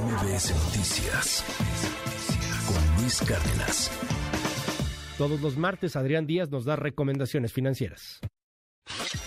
MBS Noticias con Luis Cárdenas. Todos los martes Adrián Díaz nos da recomendaciones financieras.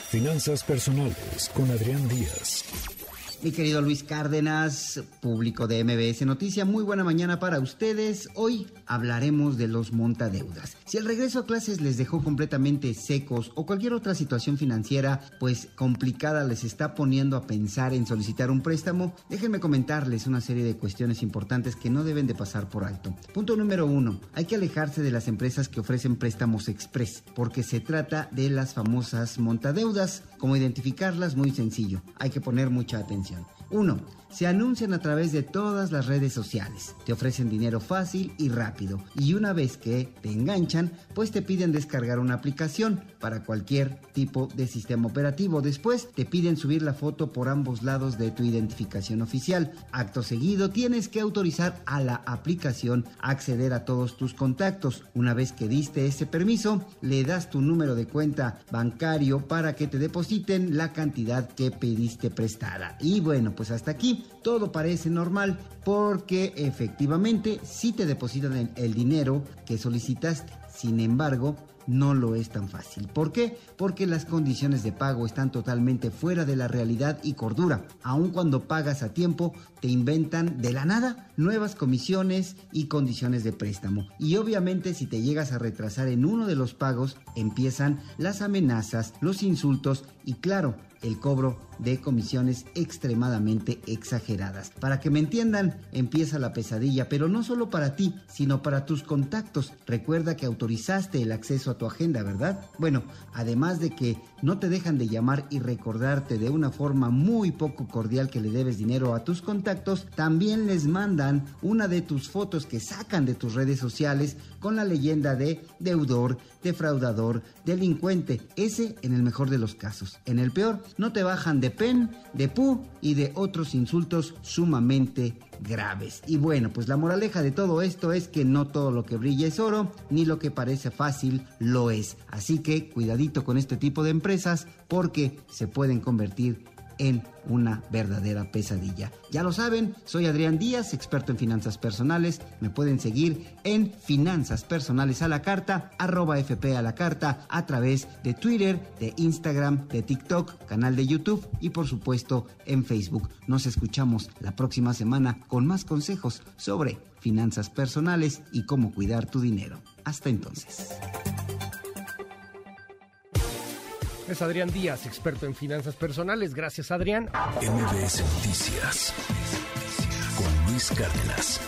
Finanzas personales con Adrián Díaz. Mi querido Luis Cárdenas, público de MBS Noticia, muy buena mañana para ustedes. Hoy hablaremos de los montadeudas. Si el regreso a clases les dejó completamente secos o cualquier otra situación financiera pues complicada les está poniendo a pensar en solicitar un préstamo, déjenme comentarles una serie de cuestiones importantes que no deben de pasar por alto. Punto número uno, hay que alejarse de las empresas que ofrecen préstamos express porque se trata de las famosas montadeudas. Como identificarlas? Muy sencillo, hay que poner mucha atención. 1. Se anuncian a través de todas las redes sociales. Te ofrecen dinero fácil y rápido. Y una vez que te enganchan, pues te piden descargar una aplicación para cualquier tipo de sistema operativo. Después te piden subir la foto por ambos lados de tu identificación oficial. Acto seguido tienes que autorizar a la aplicación a acceder a todos tus contactos. Una vez que diste ese permiso, le das tu número de cuenta bancario para que te depositen la cantidad que pediste prestada. Y bueno, pues hasta aquí todo parece normal porque efectivamente sí te depositan el, dinero que solicitaste. Sin embargo, no lo es tan fácil. ¿Por qué? Porque las condiciones de pago están totalmente fuera de la realidad y cordura. Aun cuando pagas a tiempo, te inventan de la nada nuevas comisiones y condiciones de préstamo. Y obviamente si te llegas a retrasar en uno de los pagos, empiezan las amenazas, los insultos y claro, el cobro de comisiones extremadamente exageradas. Para que me entiendan, empieza la pesadilla, pero no solo para ti, sino para tus contactos. Recuerda que autorizaste el acceso a tu agenda, ¿verdad? Bueno, además de que no te dejan de llamar y recordarte de una forma muy poco cordial que le debes dinero a tus contactos, también les mandan una de tus fotos que sacan de tus redes sociales con la leyenda de deudor, defraudador, delincuente. Ese en el mejor de los casos. En el peor, no te bajan de pen, de pu y de otros insultos sumamente graves. Y bueno, pues la moraleja de todo esto es que no todo lo que brilla es oro, ni lo que parece fácil lo es. Así que cuidadito con este tipo de empresas porque se pueden convertir en una verdadera pesadilla. Ya lo saben, soy Adrián Díaz, experto en finanzas personales. Me pueden seguir en Finanzas Personales a la Carta, arroba FP a la Carta, a través de Twitter, de Instagram, de TikTok, canal de YouTube y por supuesto en Facebook. Nos escuchamos la próxima semana con más consejos sobre finanzas personales y cómo cuidar tu dinero. Hasta entonces. Es Adrián Díaz, experto en finanzas personales. Gracias, Adrián. MBS Noticias con Luis Cárdenas.